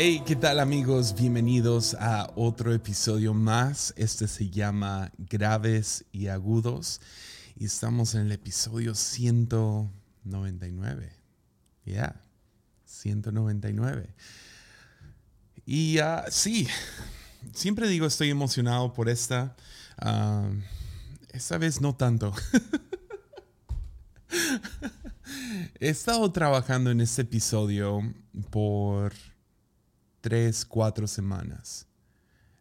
Hey, ¿qué tal amigos? Bienvenidos a otro episodio más. Este se llama Graves y Agudos y estamos en el episodio 199. Ya, yeah, 199. Y uh, sí, siempre digo estoy emocionado por esta. Uh, esta vez no tanto. He estado trabajando en este episodio por tres, cuatro semanas.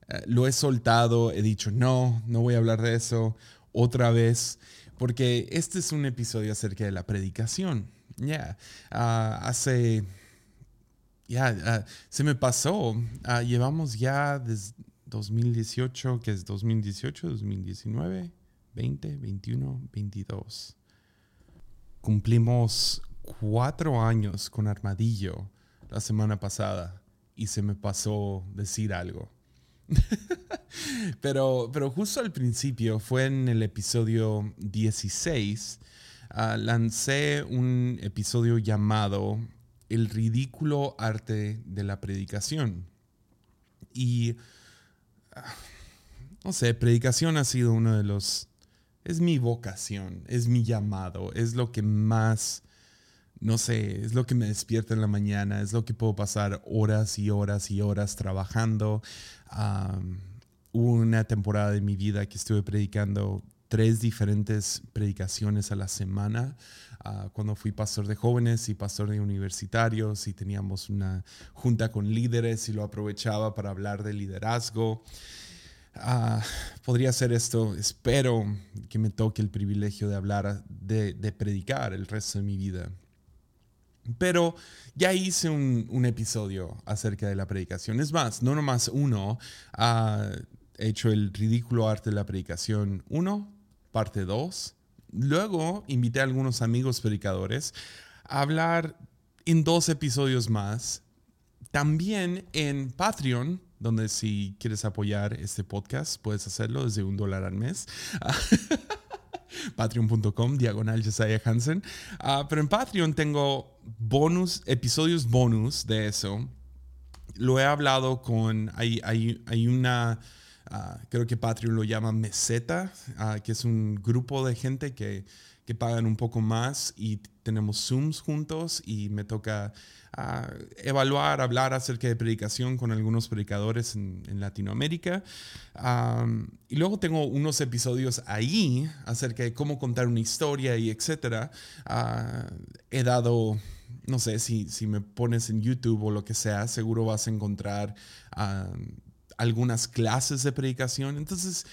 Eh, lo he soltado, he dicho, no, no voy a hablar de eso otra vez, porque este es un episodio acerca de la predicación. Ya, ah, hace, ya, ah, se me pasó, ah, llevamos ya desde 2018, que es 2018, 2019, 20, 21, 22. Cumplimos cuatro años con Armadillo la semana pasada y se me pasó decir algo. pero, pero justo al principio, fue en el episodio 16, ah, lancé un episodio llamado El ridículo arte de la predicación. Y, ah, no sé, predicación ha sido uno de los... Es mi vocación, es mi llamado, es lo que más no sé, es lo que me despierta en la mañana, es lo que puedo pasar horas y horas y horas trabajando. una temporada de mi vida que estuve predicando tres diferentes predicaciones a la semana. Ah, cuando fui pastor de jóvenes y pastor de universitarios y teníamos una junta con líderes y lo aprovechaba para hablar de liderazgo. Ah, podría ser esto, espero que me toque el privilegio de hablar, de predicar el resto de mi vida. Pero ya hice un, episodio acerca de la predicación. Es más, no nomás uno. ha hecho el ridículo arte de la predicación 1, parte 2. Luego invité a algunos amigos predicadores a hablar en dos episodios más. También en Patreon, donde si quieres apoyar este podcast, puedes hacerlo desde un dólar al mes. patreon.com, diagonal Josiah Hansen. Ah, pero en Patreon tengo bonus, episodios bonus de eso. Lo he hablado con, hay, hay, hay una, ah, creo que Patreon lo llama meseta, ah, que es un grupo de gente que, que pagan un poco más y tenemos Zooms juntos y me toca evaluar, hablar acerca de predicación con algunos predicadores en, Latinoamérica. y luego tengo unos episodios ahí acerca de cómo contar una historia y etcétera. Ah, he dado, no sé, si, si me pones en YouTube o lo que sea, seguro vas a encontrar algunas clases de predicación. Entonces,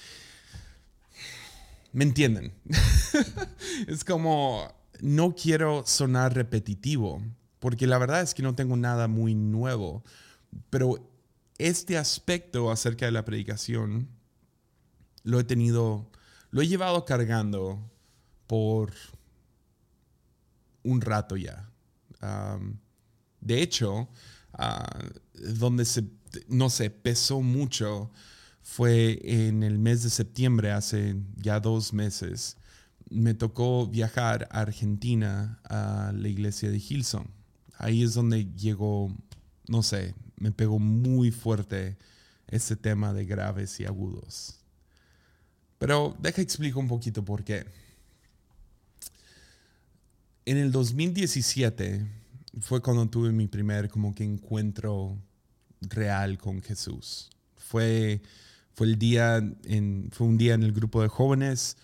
¿me entienden? es como, no quiero sonar repetitivo porque la verdad es que no tengo nada muy nuevo, pero este aspecto acerca de la predicación lo he tenido, lo he llevado cargando por un rato ya. de hecho, ah, donde se, no sé, pesó mucho fue en el mes de septiembre, hace ya dos meses. Me tocó viajar a Argentina a la iglesia de Hilson ahí es donde llegó, no sé, me pegó muy fuerte ese tema de graves y agudos. Pero deja explico un poquito por qué. En el 2017 fue cuando tuve mi primer como que encuentro real con Jesús. Fue, fue el día fue un día en el grupo de jóvenes.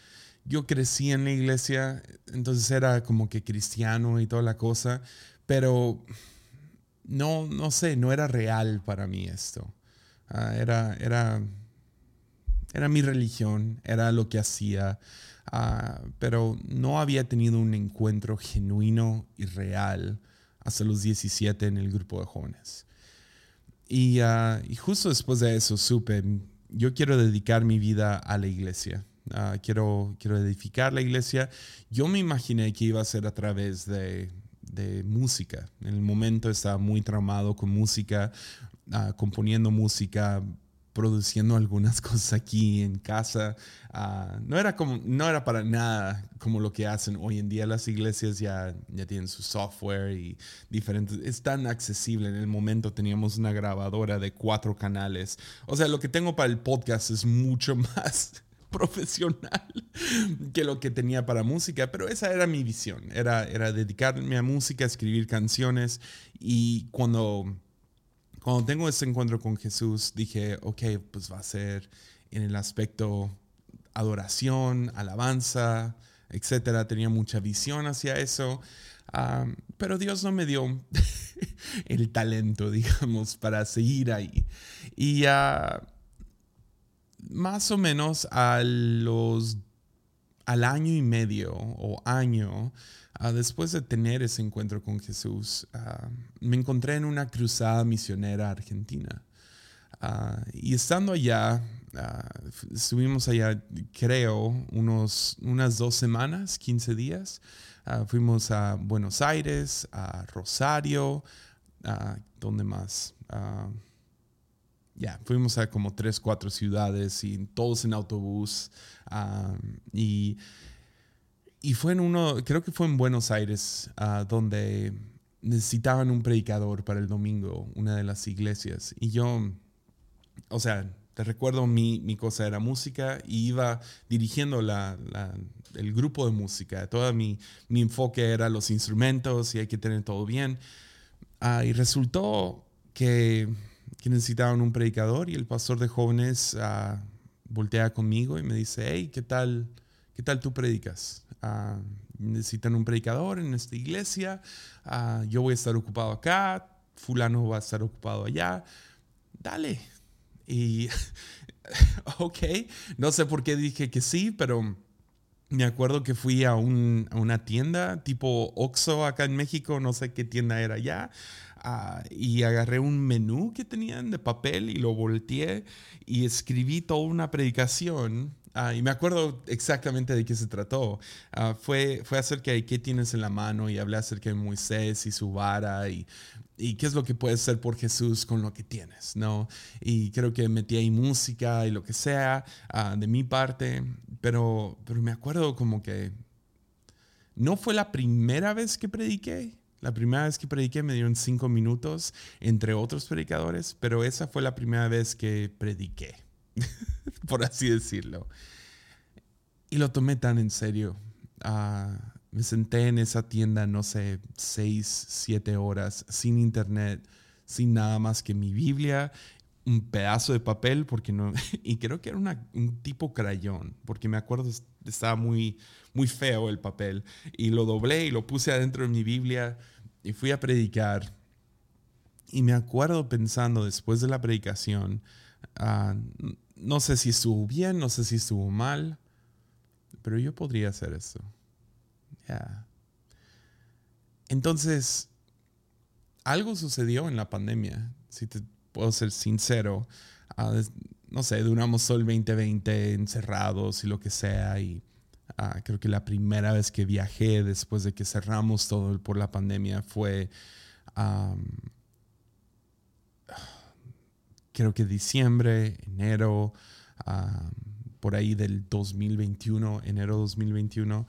Yo crecí en la iglesia, entonces era como que cristiano y toda la cosa, pero no, no sé, no era real para mí esto. Ah, era, era, era mi religión, era lo que hacía, ah, pero no había tenido un encuentro genuino y real hasta los 17 en el grupo de jóvenes. Y, ah, y justo después de eso supe, yo quiero dedicar mi vida a la iglesia. quiero, quiero edificar la iglesia. Yo me imaginé que iba a ser a través de, de música. En el momento estaba muy traumado con música, ah, componiendo música, produciendo algunas cosas aquí en casa. Ah, no, era como, no era para nada como lo que hacen hoy en día. Las iglesias ya, ya tienen su software y diferentes. Es tan accesible. En el momento teníamos una grabadora de cuatro canales. O sea, lo que tengo para el podcast es mucho más profesional que lo que tenía para música, pero esa era mi visión, era, era dedicarme a música, escribir canciones y cuando cuando tengo ese encuentro con Jesús, dije, ok, pues va a ser en el aspecto adoración, alabanza, etcétera. Tenía mucha visión hacia eso, pero Dios no me dio el talento, digamos, para seguir ahí. Y más o menos a los, al año y medio o año, Ah, después de tener ese encuentro con Jesús, ah, me encontré en una cruzada misionera argentina. Ah, y estando allá, estuvimos allá, creo, unos, unas dos semanas, 15 días. fuimos a Buenos Aires, a Rosario, ¿dónde más? Ya, fuimos a como tres, cuatro ciudades y todos en autobús. y y fue en uno, creo que fue en Buenos Aires, ah, donde necesitaban un predicador para el domingo, una de las iglesias. Y yo, o sea, te recuerdo, mi, mi cosa era música y iba dirigiendo la, el grupo de música. Todo mi, mi, enfoque era los instrumentos y hay que tener todo bien. Ah, y resultó que, que, necesitaban un predicador y el pastor de jóvenes uh, voltea conmigo y me dice, hey, ¿qué tal? ¿Qué tal tú predicas? Ah, necesitan un predicador en esta iglesia, ah, yo voy a estar ocupado acá, fulano va a estar ocupado allá, dale. Y, ok, no sé por qué dije que sí, pero me acuerdo que fui a, una tienda tipo Oxxo acá en México, no sé qué tienda era allá, y agarré un menú que tenían de papel y lo volteé y escribí toda una predicación Ah, y me acuerdo exactamente de qué se trató. Ah, fue, fue acerca de qué tienes en la mano y hablé acerca de Moisés y su vara y, y qué es lo que puedes hacer por Jesús con lo que tienes, ¿no? Y creo que metí ahí música y lo que sea ah, de mi parte, pero, pero me acuerdo como que no fue la primera vez que prediqué. La primera vez que prediqué me dieron cinco minutos entre otros predicadores, pero esa fue la primera vez que prediqué. por así decirlo. Y lo tomé tan en serio. Ah, me senté en esa tienda, no sé, seis, siete horas, sin internet, sin nada más que mi Biblia, un pedazo de papel, porque no, y creo que era un tipo crayón, porque me acuerdo, estaba muy, muy feo el papel, y lo doblé y lo puse adentro de mi Biblia y fui a predicar. Y me acuerdo pensando después de la predicación, ah, no sé si estuvo bien, no sé si estuvo mal, pero yo podría hacer eso. Entonces, algo sucedió en la pandemia, si te puedo ser sincero. Ah, no sé, duramos todo el 2020 encerrados y lo que sea. Y ah, creo que la primera vez que viajé después de que cerramos todo por la pandemia fue creo que diciembre, enero, por ahí del 2021, enero 2021.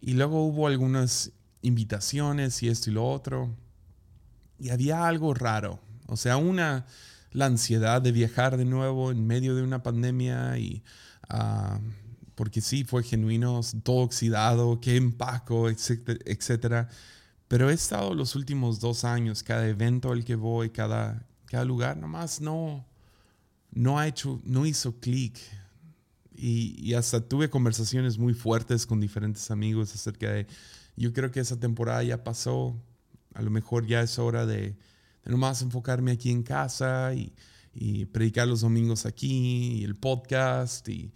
Y luego hubo algunas invitaciones y esto y lo otro. Y había algo raro. O sea, una, la ansiedad de viajar de nuevo en medio de una pandemia y... Ah, porque sí, fue genuino, todo oxidado, qué empaco, etcétera, etcétera. Pero he estado los últimos dos años, cada evento al que voy, cada, cada lugar, nomás no, no ha hecho, no hizo clic. Y, hasta tuve conversaciones muy fuertes con diferentes amigos acerca de, yo creo que esa temporada ya pasó, a lo mejor ya es hora de, de nomás enfocarme aquí en casa y, predicar los domingos aquí y el podcast. Y,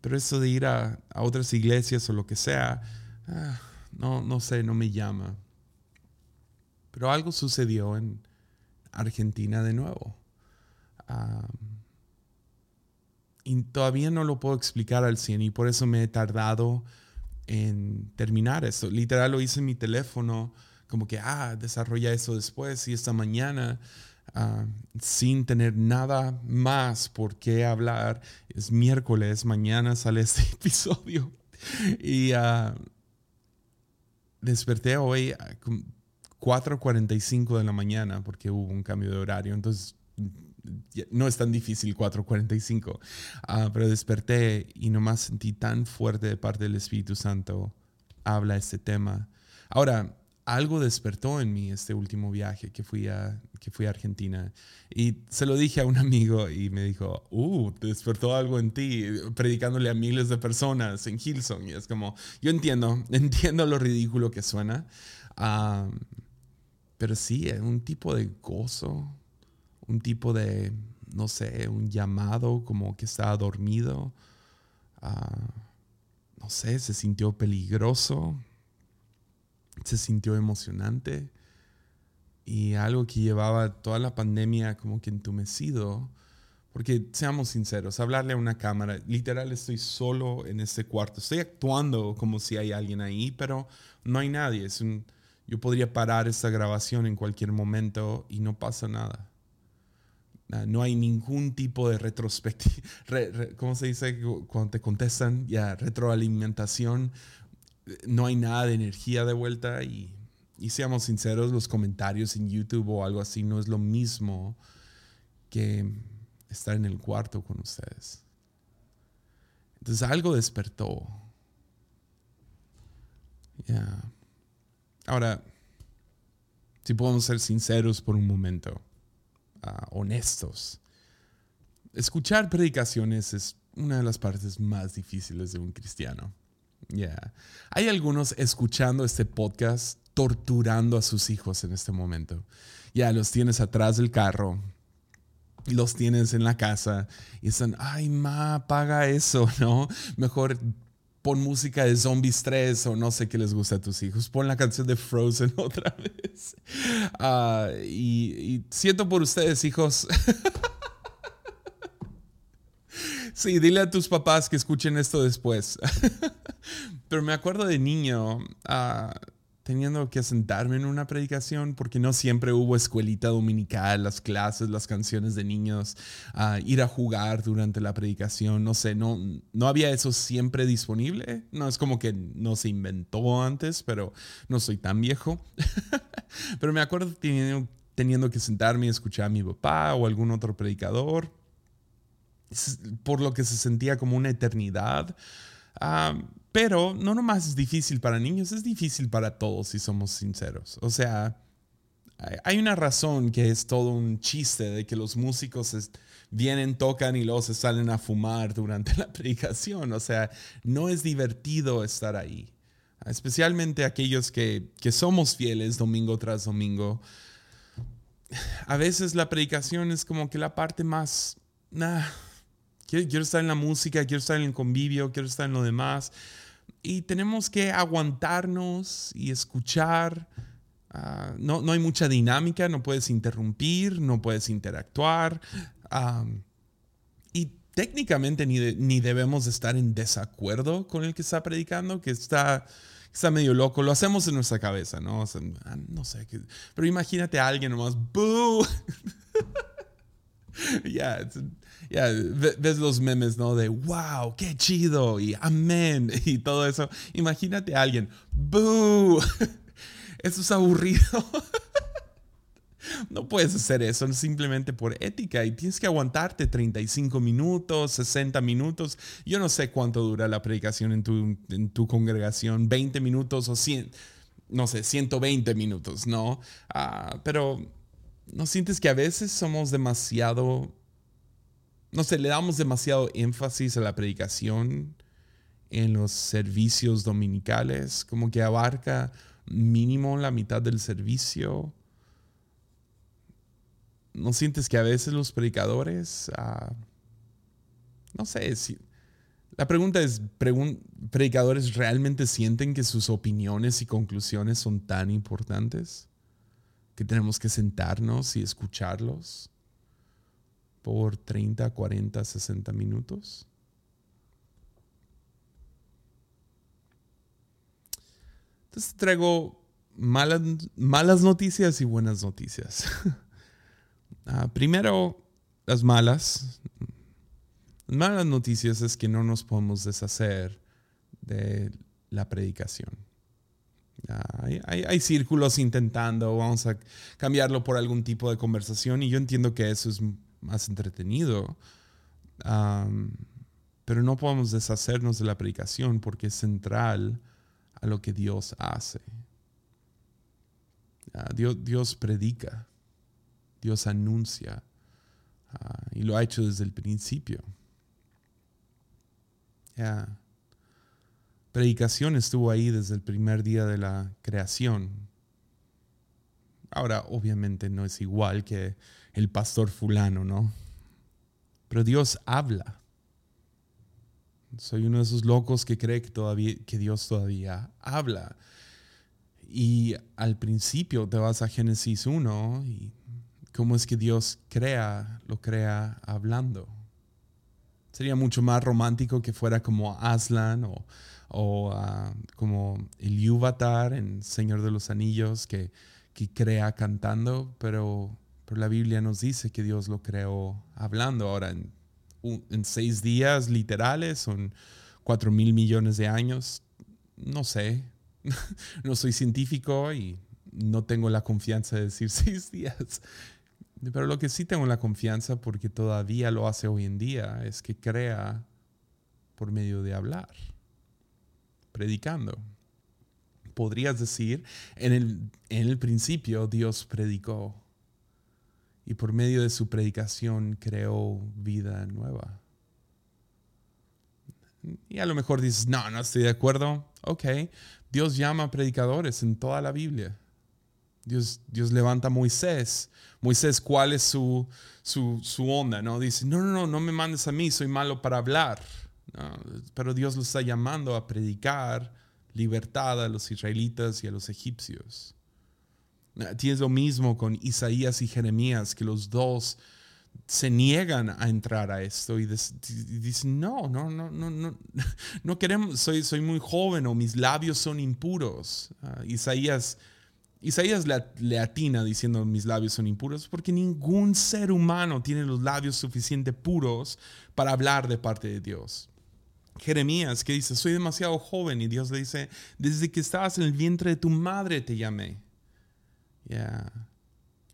pero eso de ir a, otras iglesias o lo que sea, ah, no, no sé, no me llama. Pero algo sucedió en, Argentina de nuevo. y todavía no lo puedo explicar al 100 y por eso me he tardado en terminar eso. Literal lo hice en mi teléfono, como que, ah, desarrolla eso después y esta mañana ah, sin tener nada más por qué hablar. Es miércoles, mañana sale este episodio. Y uh, desperté hoy a 4.45 de la mañana porque hubo un cambio de horario. Entonces no es tan difícil 4.45, ah, pero desperté y nomás sentí tan fuerte de parte del Espíritu Santo, habla este tema. Ahora, algo despertó en mí este último viaje que fui a, que fui a Argentina y se lo dije a un amigo y me dijo, uh, despertó algo en ti, predicándole a miles de personas en Hillsong. Y es como, yo entiendo, entiendo lo ridículo que suena, pero sí, es un tipo de gozo, un tipo de, no sé, un llamado como que estaba dormido. Ah, no sé, se sintió peligroso, se sintió emocionante y algo que llevaba toda la pandemia como que entumecido. Porque seamos sinceros, hablarle a una cámara, literal estoy solo en este cuarto, estoy actuando como si hay alguien ahí, pero no hay nadie. Yo podría parar esta grabación en cualquier momento y no pasa nada. Ah, no hay ningún tipo de retrospectiva, ¿cómo se dice cuando te contestan? Ya, retroalimentación. No hay nada de energía de vuelta y, y seamos sinceros, los comentarios en YouTube o algo así no es lo mismo que estar en el cuarto con ustedes. Entonces algo despertó. Ya. Ahora, si podemos ser sinceros por un momento. Ah, honestos. Escuchar predicaciones es una de las partes más difíciles de un cristiano. Ya Hay algunos escuchando este podcast torturando a sus hijos en este momento. Ya los tienes atrás del carro, los tienes en la casa y están, ay, ma, paga eso, ¿no? Mejor pon música de Zombies 3 o no sé qué les gusta a tus hijos. Pon la canción de Frozen otra vez. Ah, y, siento por ustedes, hijos. sí, dile a tus papás que escuchen esto después. Pero me acuerdo de niño. Uh, teniendo que sentarme en una predicación porque no siempre hubo escuelita dominical, las clases, las canciones de niños, ah, ir a jugar durante la predicación, no sé, no, no había eso siempre disponible. No es como que no se inventó antes, pero no soy tan viejo. pero me acuerdo teniendo, teniendo que sentarme y escuchar a mi papá o algún otro predicador, por lo que se sentía como una eternidad. Pero no nomás es difícil para niños, es difícil para todos si somos sinceros. O sea, hay una razón que es todo un chiste de que los músicos vienen, tocan y luego se salen a fumar durante la predicación. O sea, no es divertido estar ahí. Especialmente aquellos que, que somos fieles domingo tras domingo. A veces la predicación es como que la parte más... Nah, quiero, estar en la música, quiero estar en el convivio, quiero estar en lo demás. Y tenemos que aguantarnos y escuchar. Ah, no, no, hay mucha dinámica, no puedes interrumpir, no puedes interactuar. y técnicamente ni, ni debemos estar en desacuerdo con el que está predicando, que está, está medio loco. Lo hacemos en nuestra cabeza, ¿no? Ah, no sé. Pero imagínate a alguien nomás, ¡boo! Ya, ves los memes, ¿no? De wow, qué chido y amén y todo eso. Imagínate a alguien, ¡boo! Eso es aburrido. No puedes hacer eso simplemente por ética y tienes que aguantarte 35 minutos, 60 minutos. Yo no sé cuánto dura la predicación en tu, en tu congregación, 20 minutos o 100, no sé, 120 minutos, ¿no? Ah, pero ¿no sientes que a veces somos demasiado, no sé, le damos demasiado énfasis a la predicación en los servicios dominicales, como que abarca mínimo la mitad del servicio? ¿No sientes que a veces los predicadores, ah, no sé, si, la pregunta es, ¿predicadores realmente sienten que sus opiniones y conclusiones son tan importantes? que tenemos que sentarnos y escucharlos por 30, 40, 60 minutos. Entonces traigo malas, malas noticias y buenas noticias. Ah, primero, las malas. Las malas noticias es que no nos podemos deshacer de la predicación. hay, círculos intentando, vamos a cambiarlo por algún tipo de conversación y yo entiendo que eso es más entretenido, pero no podemos deshacernos de la predicación porque es central a lo que Dios hace. Dios, Dios, predica, Dios anuncia ah, y lo ha hecho desde el principio. Predicación estuvo ahí desde el primer día de la creación. Ahora, obviamente no es igual que el pastor fulano, ¿no? Pero Dios habla. Soy uno de esos locos que cree que, todavía, que Dios todavía habla. Y al principio te vas a Génesis 1 y cómo es que Dios crea, lo crea hablando. Sería mucho más romántico que fuera como Aslan o, ah, como el Yuvatar en Señor de los Anillos que, que crea cantando, pero, pero, la Biblia nos dice que Dios lo creó hablando. Ahora, en, en seis días literales, son cuatro mil millones de años, no sé, no soy científico y no tengo la confianza de decir seis días. Pero lo que sí tengo la confianza, porque todavía lo hace hoy en día, es que crea por medio de hablar, predicando. Podrías decir, en el, en el principio Dios predicó y por medio de su predicación creó vida nueva. Y a lo mejor dices, no, no estoy de acuerdo. Ok, Dios llama predicadores en toda la Biblia. Dios, Dios levanta a Moisés. Moisés, ¿cuál es su, su, onda? ¿no? Dice, no, no, no, no me mandes a mí, soy malo para hablar. pero Dios lo está llamando a predicar libertad a los israelitas y a los egipcios. Tienes lo mismo con Isaías y Jeremías, que los dos se niegan a entrar a esto y, dicen, no, no, no, no, no, no queremos, soy, soy muy joven o mis labios son impuros. Ah, Isaías, Isaías le, atina diciendo mis labios son impuros porque ningún ser humano tiene los labios suficientemente puros para hablar de parte de Dios. Jeremías que dice, soy demasiado joven y Dios le dice, desde que estabas en el vientre de tu madre te llamé. Y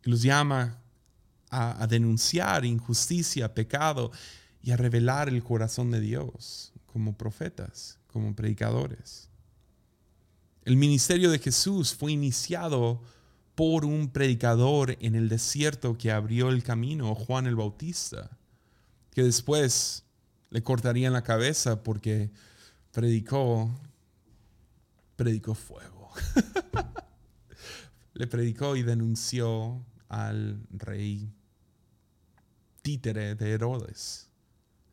los llama a, denunciar injusticia, pecado y a revelar el corazón de Dios como profetas, como predicadores. El ministerio de Jesús fue iniciado por un predicador en el desierto que abrió el camino, Juan el Bautista, que después le cortarían la cabeza porque predicó, predicó fuego. le predicó y denunció al rey títere de Herodes.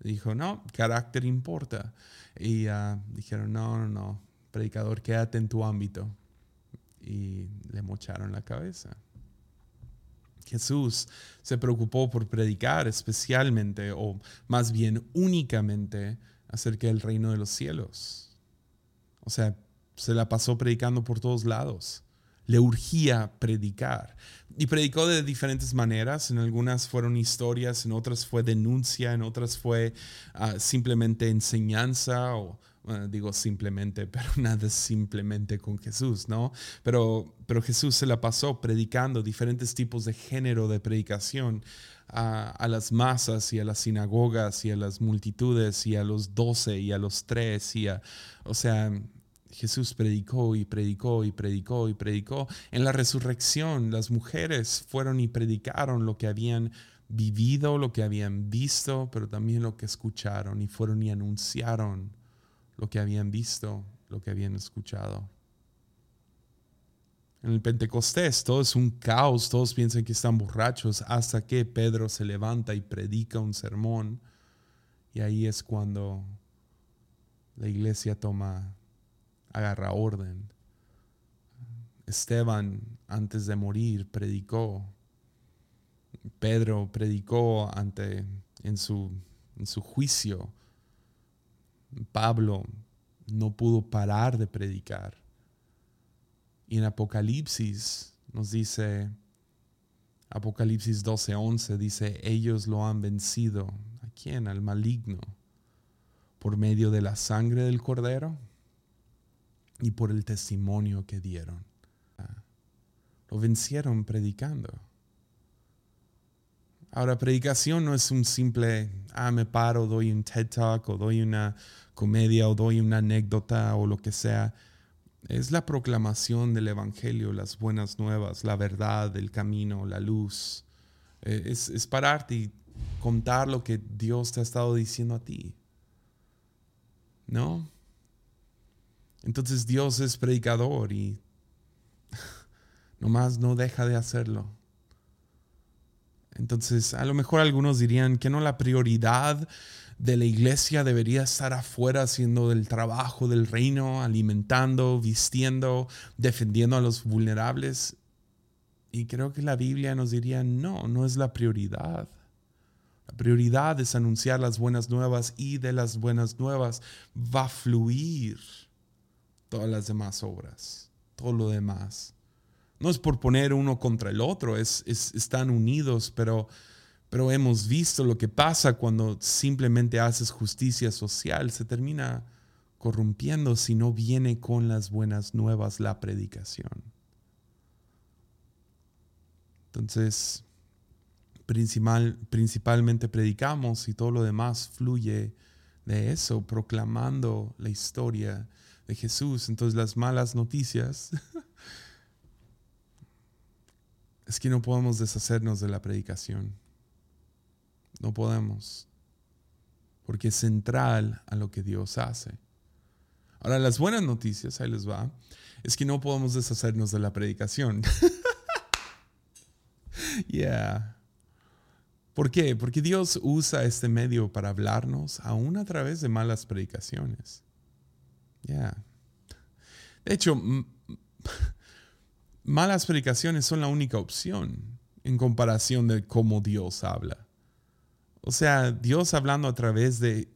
Dijo, no, carácter importa. Y ah, dijeron, no, no, no, predicador, quédate en tu ámbito. Y le mocharon la cabeza. Jesús se preocupó por predicar especialmente, o más bien únicamente, acerca del reino de los cielos. O sea, se la pasó predicando por todos lados le urgía predicar. Y predicó de diferentes maneras, en algunas fueron historias, en otras fue denuncia, en otras fue ah, simplemente enseñanza, o digo simplemente, pero nada simplemente con Jesús, ¿no? Pero, pero Jesús se la pasó predicando diferentes tipos de género de predicación. A, a, las masas y a las sinagogas y a las multitudes y a los doce y a los tres y a, o sea, Jesús predicó y predicó y predicó y predicó. En la resurrección las mujeres fueron y predicaron lo que habían vivido, lo que habían visto, pero también lo que escucharon y fueron y anunciaron lo que habían visto, lo que habían escuchado. En el Pentecostés todo es un caos, todos piensan que están borrachos hasta que Pedro se levanta y predica un sermón y ahí es cuando la iglesia toma agarra orden. Esteban, antes de morir, predicó. Pedro predicó ante, en, su, en su juicio. Pablo no pudo parar de predicar. Y en Apocalipsis nos dice, Apocalipsis 12:11 dice, ellos lo han vencido. ¿A quién? Al maligno. Por medio de la sangre del cordero y por el testimonio que dieron. Lo vencieron predicando. Ahora, predicación no es un simple, ah, me paro, doy un TED Talk o doy una comedia o doy una anécdota o lo que sea. Es la proclamación del Evangelio, las buenas nuevas, la verdad, el camino, la luz. Eh, es, es pararte y contar lo que Dios te ha estado diciendo a ti. ¿No? Entonces Dios es predicador y nomás no deja de hacerlo. Entonces, a lo mejor algunos dirían que no la prioridad de la iglesia debería estar afuera haciendo el trabajo del reino, alimentando, vistiendo, defendiendo a los vulnerables. Y creo que la Biblia nos diría, no, no es la prioridad. La prioridad es anunciar las buenas nuevas y de las buenas nuevas va a fluir todas las demás obras, todo lo demás. No es por poner uno contra el otro, es, están unidos, pero, pero hemos visto lo que pasa cuando simplemente haces justicia social, se termina corrompiendo si no viene con las buenas nuevas la predicación. Entonces, principal, principalmente predicamos y todo lo demás fluye de eso, proclamando la historia de Jesús. Entonces las malas noticias es que no podemos deshacernos de la predicación. No podemos. Porque es central a lo que Dios hace. Ahora, las buenas noticias, ahí les va, es que no podemos deshacernos de la predicación. yeah. ¿Por qué? Porque Dios usa este medio para hablarnos aún a través de malas predicaciones. Yeah. De hecho, malas predicaciones son la única opción en comparación de cómo Dios habla. O sea, Dios hablando a través de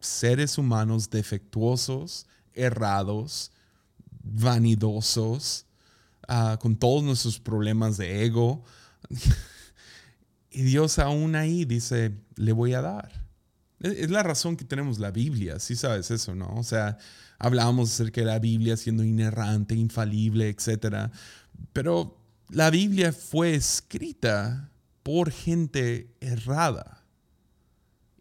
seres humanos defectuosos, errados, vanidosos, ah, con todos nuestros problemas de ego. y Dios aún ahí dice, le voy a dar. Es la razón que tenemos la Biblia, si sabes eso, ¿no? O sea, hablábamos acerca de la Biblia siendo inerrante, infalible, etc. Pero la Biblia fue escrita por gente errada.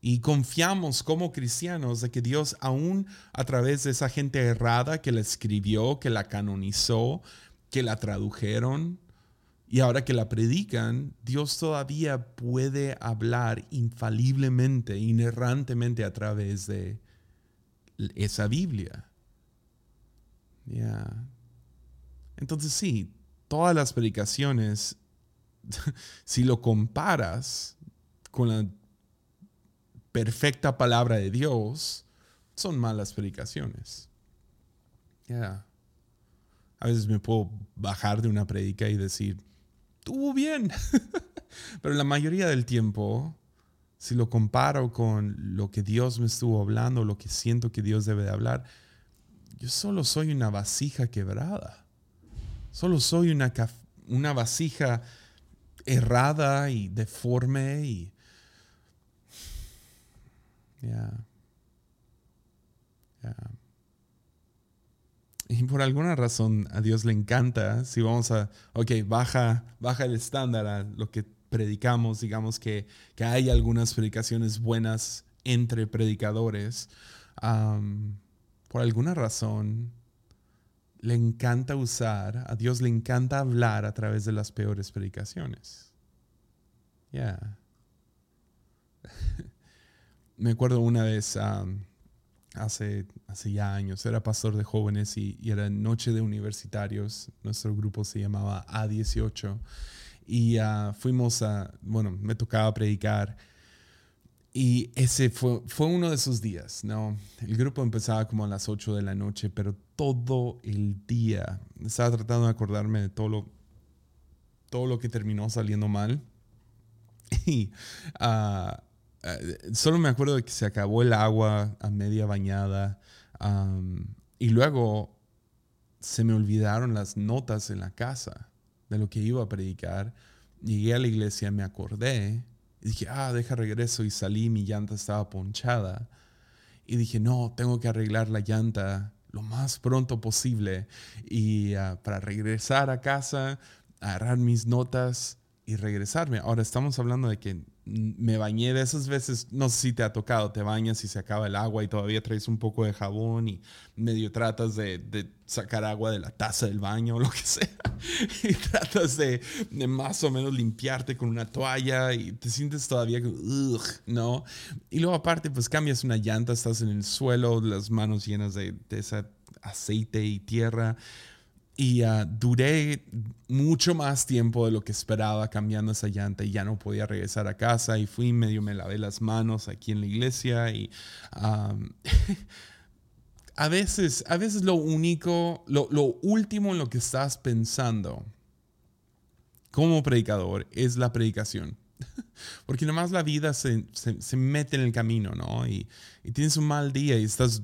Y confiamos como cristianos de que Dios, aún a través de esa gente errada que la escribió, que la canonizó, que la tradujeron, y ahora que la predican, Dios todavía puede hablar infaliblemente, inerrantemente a través de esa Biblia. Entonces sí, todas las predicaciones, si lo comparas con la perfecta palabra de Dios, son malas predicaciones. A veces me puedo bajar de una predica y decir, estuvo bien. Pero la mayoría del tiempo, si lo comparo con lo que Dios me estuvo hablando, lo que siento que Dios debe de hablar, yo solo soy una vasija quebrada. Solo soy una, una vasija errada y deforme y... Y por alguna razón a Dios le encanta, si vamos a, ok, baja, baja el estándar a lo que predicamos, digamos que, que hay algunas predicaciones buenas entre predicadores por alguna razón, le encanta usar, a Dios le encanta hablar a través de las peores predicaciones. Ya. Me acuerdo una vez, hace, hace ya años, era pastor de jóvenes y, era noche de universitarios. Nuestro grupo se llamaba A18. Y ah, fuimos a, bueno, me tocaba predicar y ese fue, fue uno de esos días, ¿no? El grupo empezaba como a las 8 de la noche, pero todo el día, estaba tratando de acordarme de todo lo, todo lo que terminó saliendo mal. Y ah, ah, solo me acuerdo de que se acabó el agua a media bañada. y luego se me olvidaron las notas en la casa de lo que iba a predicar llegué a la iglesia, me acordé y dije, ah, deja regreso y salí, mi llanta estaba ponchada. Y dije, no, tengo que arreglar la llanta lo más pronto posible. Y ah, para regresar a casa, agarrar mis notas y regresarme. Ahora estamos hablando de que me bañé de esas veces, no sé si te ha tocado, te bañas y se acaba el agua y todavía traes un poco de jabón y medio tratas de, sacar agua de la taza del baño o lo que sea. Y tratas de, más o menos limpiarte con una toalla y te sientes todavía, ugh, ¿no? Y luego aparte, pues cambias una llanta, estás en el suelo, las manos llenas de ese aceite y tierra. Y ah, duré mucho más tiempo de lo que esperaba cambiando esa llanta y ya no podía regresar a casa y fui medio me lavé las manos aquí en la iglesia y a veces, a veces lo único, lo, último en lo que estás pensando como predicador es la predicación. Porque nomás la vida se, mete en el camino, ¿no? Y, y, tienes un mal día y estás,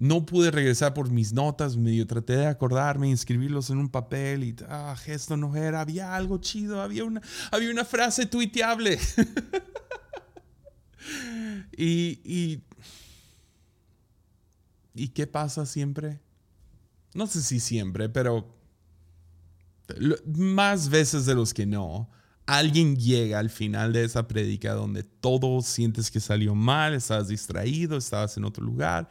no pude regresar por mis notas, medio traté de acordarme, inscribirlos en un papel y, ah, esto no era, había algo chido, había una, había una frase tuiteable. y, y, ¿Y qué pasa siempre? No sé si siempre, pero más veces de los que no, alguien llega al final de esa prédica donde todo sientes que salió mal, estabas distraído, estabas en otro lugar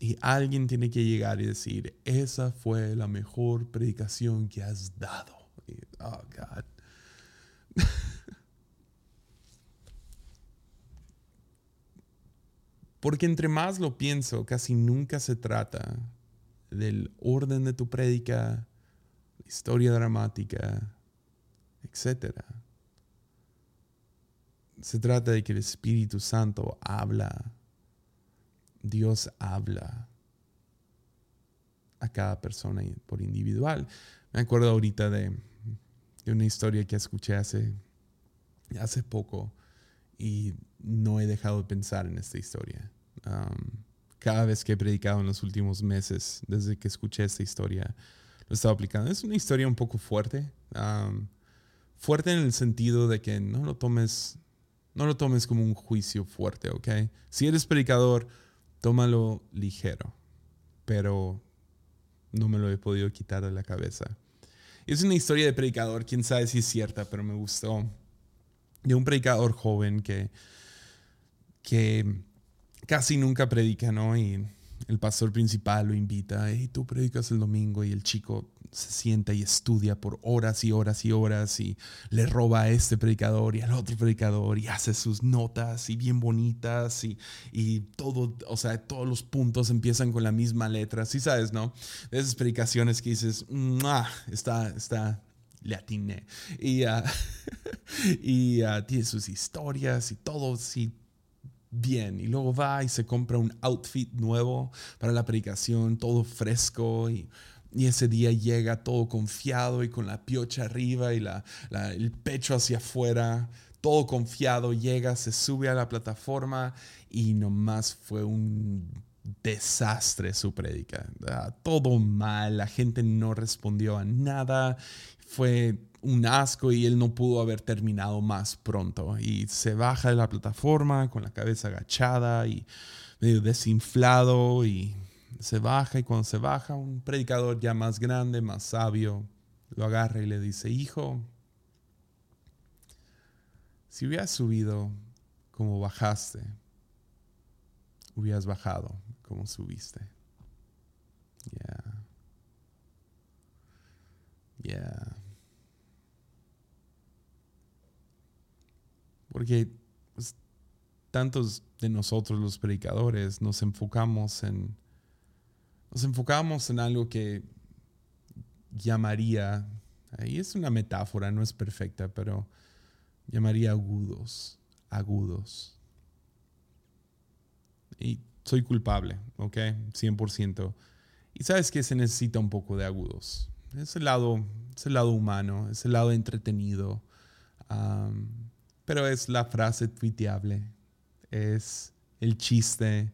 y alguien tiene que llegar y decir, esa fue la mejor predicación que has dado. oh, God. Porque entre más lo pienso, casi nunca se trata del orden de tu prédica, historia dramática, etc. Se trata de que el Espíritu Santo habla Dios habla a cada persona por individual. Me acuerdo ahorita de, una historia que escuché hace, hace poco y no he dejado de pensar en esta historia. cada vez que he predicado en los últimos meses, desde que escuché esta historia, lo he estado aplicando. Es una historia un poco fuerte. fuerte en el sentido de que no lo tomes, no lo tomes como un juicio fuerte, ¿ok? Si eres predicador, tómalo ligero, pero no me lo he podido quitar de la cabeza. Es una historia de predicador, quién sabe si es cierta, pero me gustó. De un predicador joven que, que casi nunca predica, ¿no? Y el pastor principal lo invita, y tú predicas el domingo y el chico se sienta y estudia por horas y horas y horas y le roba a este predicador y al otro predicador y hace sus notas y bien bonitas y, y todo, o sea, todos los puntos empiezan con la misma letra, sí sabes, ¿no? De esas predicaciones que dices, está, está, le atiné. Y, uh, y uh, tiene sus historias y todo, sí, bien. Y luego va y se compra un outfit nuevo para la predicación, todo fresco y y ese día llega todo confiado y con la piocha arriba y la, el pecho hacia afuera, todo confiado, llega, se sube a la plataforma y nomás fue un desastre su prédica. Ah, todo mal, la gente no respondió a nada, fue un asco y él no pudo haber terminado más pronto. Y se baja de la plataforma con la cabeza agachada y medio desinflado y se baja y cuando se baja un predicador ya más grande, más sabio, lo agarra y le dice, hijo, si hubieras subido como bajaste, hubieras bajado como subiste. Ya. Ya. Porque pues, tantos de nosotros los predicadores nos enfocamos en nos enfocamos en algo que llamaría, ahí es una metáfora, no es perfecta, pero llamaría agudos, agudos. Y soy culpable, ¿ok? 100%. Y sabes que se necesita un poco de agudos. Es el lado, es el lado humano, es el lado entretenido. pero es la frase tuiteable, es el chiste,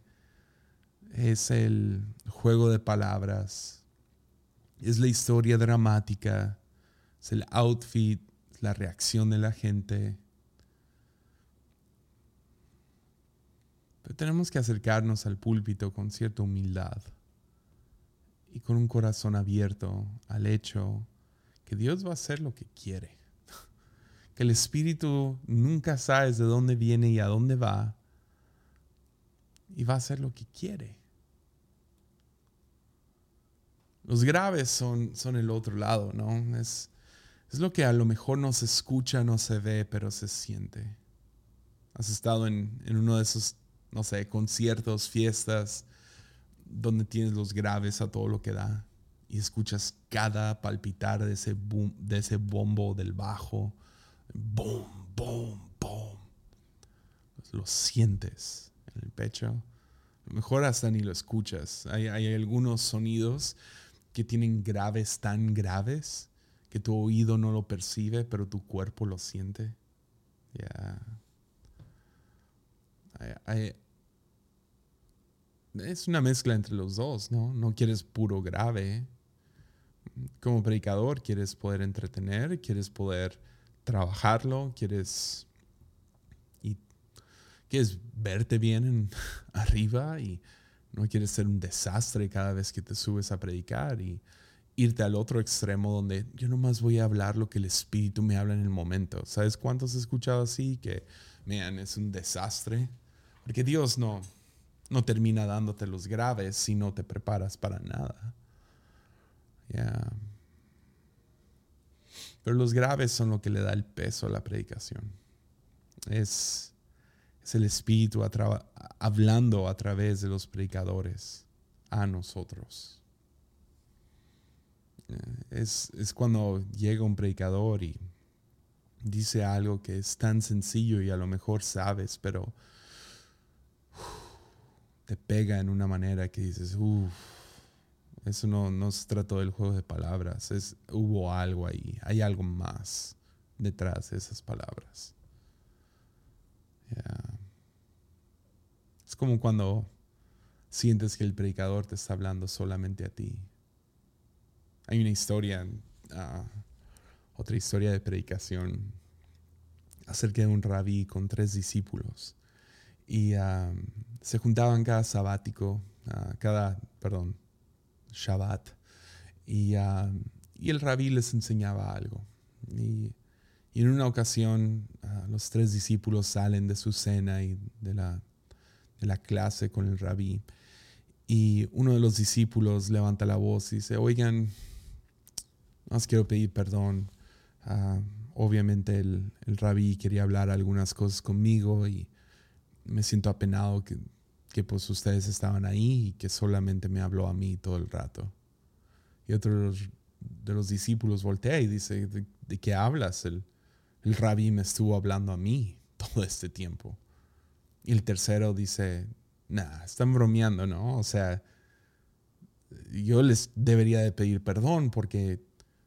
es el juego de palabras, es la historia dramática, es el outfit la reacción de la gente. Pero tenemos que acercarnos al púlpito con cierta humildad y con un corazón abierto al hecho que Dios va a hacer lo que quiere. Que el Espíritu nunca sabe de dónde viene y a dónde va. Y va a hacer lo que quiere. Los graves son, son el otro lado, ¿no? Es, es lo que a lo mejor no se escucha, no se ve, pero se siente. Has estado en, uno de esos, no sé, conciertos, fiestas, donde tienes los graves a todo lo que da y escuchas cada palpitar de ese, boom, de ese bombo del bajo. Boom, boom, boom. Lo sientes en el pecho. A lo mejor hasta ni lo escuchas. Hay, hay algunos sonidos que tienen graves tan graves que tu oído no lo percibe, pero tu cuerpo lo siente. es una mezcla entre los dos, ¿no? No quieres puro grave. Como predicador quieres poder entretener, quieres poder trabajarlo, quieres, y, quieres verte bien arriba y no quieres ser un desastre cada vez que te subes a predicar y irte al otro extremo donde yo nomás voy a hablar lo que el Espíritu me habla en el momento. ¿Sabes cuántos he escuchado así? Que, man, es un desastre. Porque Dios no, no termina dándote los graves si no te preparas para nada. Pero los graves son lo que le da el peso a la predicación. Es es el Espíritu hablando a través de los predicadores a nosotros. Eh, es, es, cuando llega un predicador y dice algo que es tan sencillo y a lo mejor sabes, pero te pega en una manera que dices, uff, eso no, no se trató del juego de palabras, es, hubo algo ahí, hay algo más detrás de esas palabras. Es como cuando sientes que el predicador te está hablando solamente a ti. Hay una historia, ah, otra historia de predicación acerca de un rabí con tres discípulos. Y ah, se juntaban cada sabático, ah, cada, perdón, Shabbat. Y, y, el rabí les enseñaba algo. Y, y en una ocasión los tres discípulos salen de su cena y de la la clase con el rabí. Y uno de los discípulos levanta la voz y dice, oigan, más quiero pedir perdón. Ah, obviamente el, el, rabí quería hablar algunas cosas conmigo y me siento apenado que, que, pues ustedes estaban ahí y que solamente me habló a mí todo el rato. Y otro de los, de los discípulos voltea y dice, ¿de, de qué hablas? El, el rabí me estuvo hablando a mí todo este tiempo. Y el tercero dice, nah, están bromeando, ¿no? O sea, yo les debería de pedir perdón porque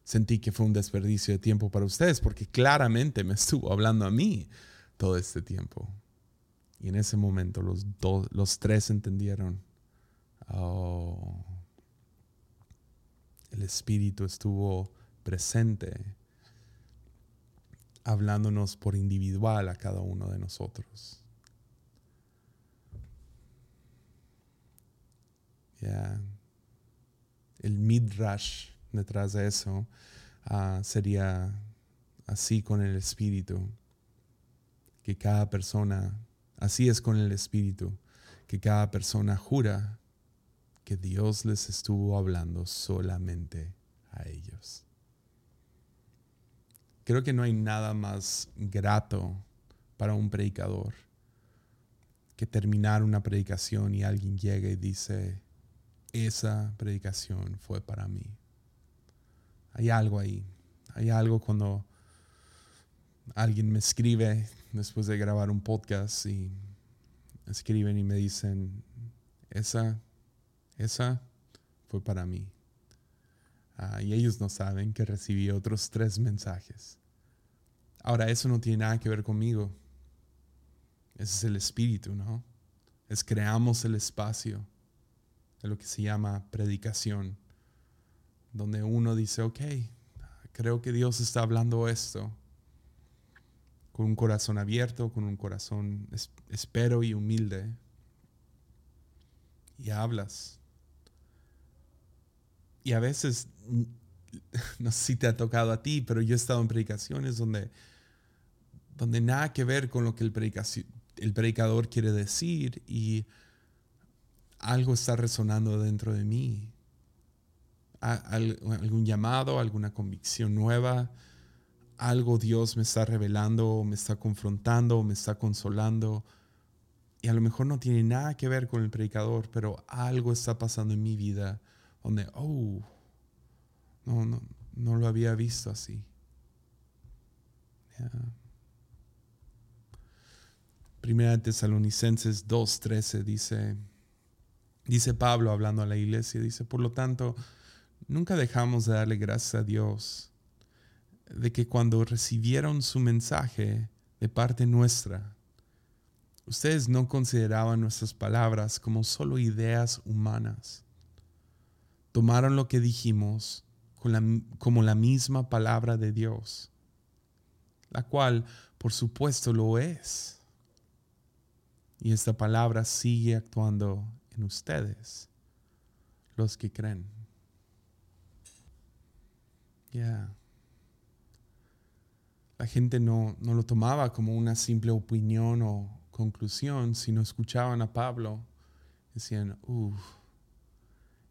sentí que fue un desperdicio de tiempo para ustedes, porque claramente me estuvo hablando a mí todo este tiempo. Y en ese momento los, dos, los tres entendieron, oh, el Espíritu estuvo presente, hablándonos por individual a cada uno de nosotros. El midrash detrás de eso ah, sería así con el espíritu, que cada persona, así es con el espíritu, que cada persona jura que Dios les estuvo hablando solamente a ellos. Creo que no hay nada más grato para un predicador que terminar una predicación y alguien llega y dice, esa predicación fue para mí. Hay algo ahí. Hay algo cuando alguien me escribe después de grabar un podcast y escriben y me dicen, esa, esa fue para mí. Ah, y ellos no saben que recibí otros tres mensajes. Ahora, eso no tiene nada que ver conmigo. Ese es el espíritu, ¿no? Es creamos el espacio de lo que se llama predicación, donde uno dice, ok, creo que Dios está hablando esto, con un corazón abierto, con un corazón espero y humilde. Y hablas. Y a veces, no sé si te ha tocado a ti, pero yo he estado en predicaciones donde, donde nada que ver con lo que el, el predicador quiere decir y algo está resonando dentro de mí. Algún llamado, alguna convicción nueva, algo Dios me está revelando, me está confrontando, me está consolando. Y a lo mejor no tiene nada que ver con el predicador, pero algo está pasando en mi vida donde, oh, no, no, no lo había visto así. Primera Tesalonicenses 2.13 dice, dice Pablo hablando a la iglesia, dice, por lo tanto, nunca dejamos de darle gracias a Dios de que cuando recibieron su mensaje de parte nuestra, ustedes no consideraban nuestras palabras como solo ideas humanas. Tomaron lo que dijimos como la misma palabra de Dios, la cual por supuesto lo es. Y esta palabra sigue actuando en ustedes, los que creen. Ya la gente no, lo tomaba como una simple opinión o conclusión, sino escuchaban a Pablo, decían, uff,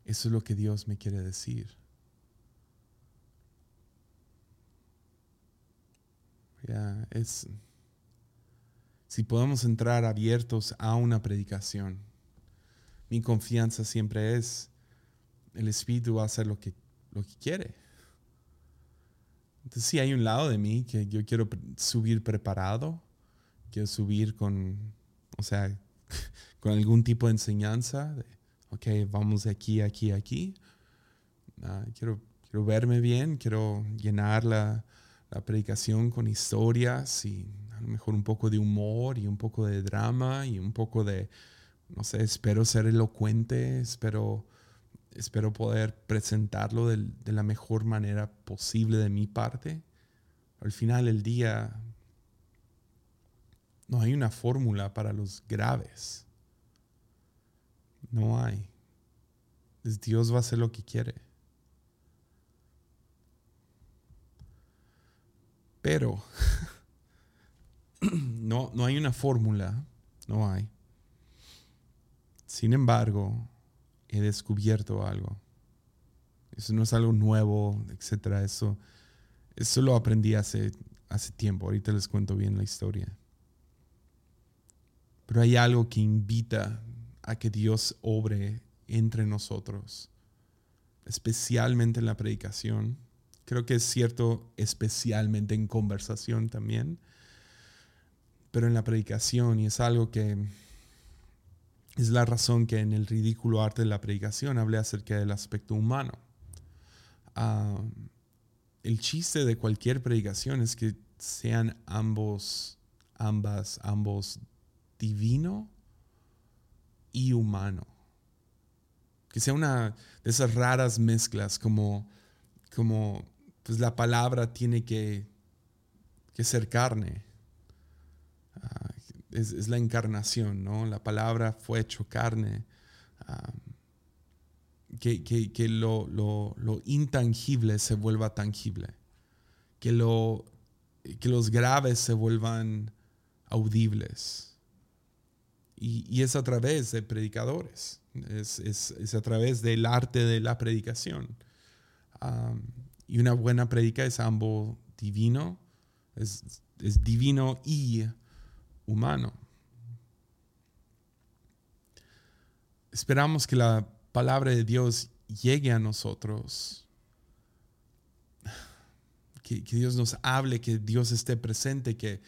eso es lo que Dios me quiere decir. Ya, es, si podemos entrar abiertos a una predicación, mi confianza siempre es, el Espíritu va a hacer lo que, lo que quiere entonces sí hay un lado de mí que yo quiero subir preparado, quiero subir con, o sea, con algún tipo de enseñanza, de, ok, vamos de aquí, aquí, aquí. Ah, quiero, quiero verme bien, quiero llenar la, la predicación con historias y a lo mejor un poco de humor y un poco de drama y un poco de, no sé, espero ser elocuente, espero espero poder presentarlo de, la mejor manera posible de mi parte. Al final del día, no hay una fórmula para los graves. No hay. Dios va a hacer lo que quiere. Pero no, no hay una fórmula. No hay. Sin embargo, he descubierto algo. Eso no es algo nuevo, etc. Eso, eso lo aprendí hace, hace tiempo. Ahorita les cuento bien la historia. Pero hay algo que invita a que Dios obre entre nosotros, especialmente en la predicación. Creo que es cierto, especialmente en conversación también. Pero en la predicación, y es algo que es la razón que en el ridículo arte de la predicación hablé acerca del aspecto humano. Ah, el chiste de cualquier predicación es que sean ambos, ambas, ambos divino y humano. Que sea una de esas raras mezclas como, como pues la palabra tiene que, que ser carne. Ah, es, la encarnación, ¿no? La palabra fue hecho carne. que, lo, intangible se vuelva tangible. Que, lo, que los graves se vuelvan audibles. Y, es a través de predicadores. Es, a través del arte de la predicación. y una buena predica es ambos divino, es, es divino y humano. Esperamos que la palabra de Dios llegue a nosotros, que, Dios nos hable, que Dios esté presente, que,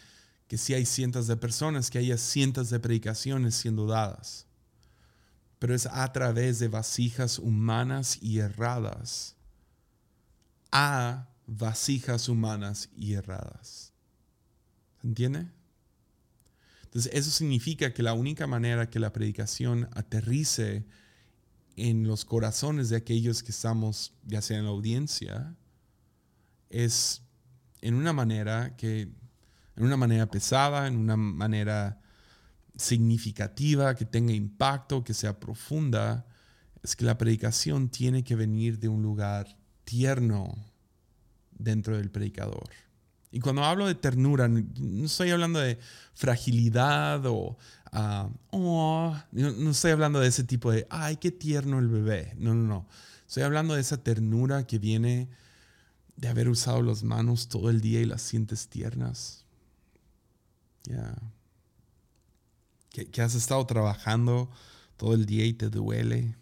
que si hay cientos de personas, que haya cientos de predicaciones siendo dadas. Pero es a través de vasijas humanas y erradas a vasijas humanas y erradas. ¿Se entiende? Entonces, eso significa que la única manera que la predicación aterrice en los corazones de aquellos que estamos, ya sea en la audiencia, es en una manera que, en una manera pesada, en una manera significativa, que tenga impacto, que sea profunda, es que la predicación tiene que venir de un lugar tierno dentro del predicador. Y cuando hablo de ternura, no estoy hablando de fragilidad o ah, oh, no, estoy hablando de ese tipo de, ay, qué tierno el bebé. No, no, no. Estoy hablando de esa ternura que viene de haber usado las manos todo el día y las sientes tiernas. Ya. Que, has estado trabajando todo el día y te duele.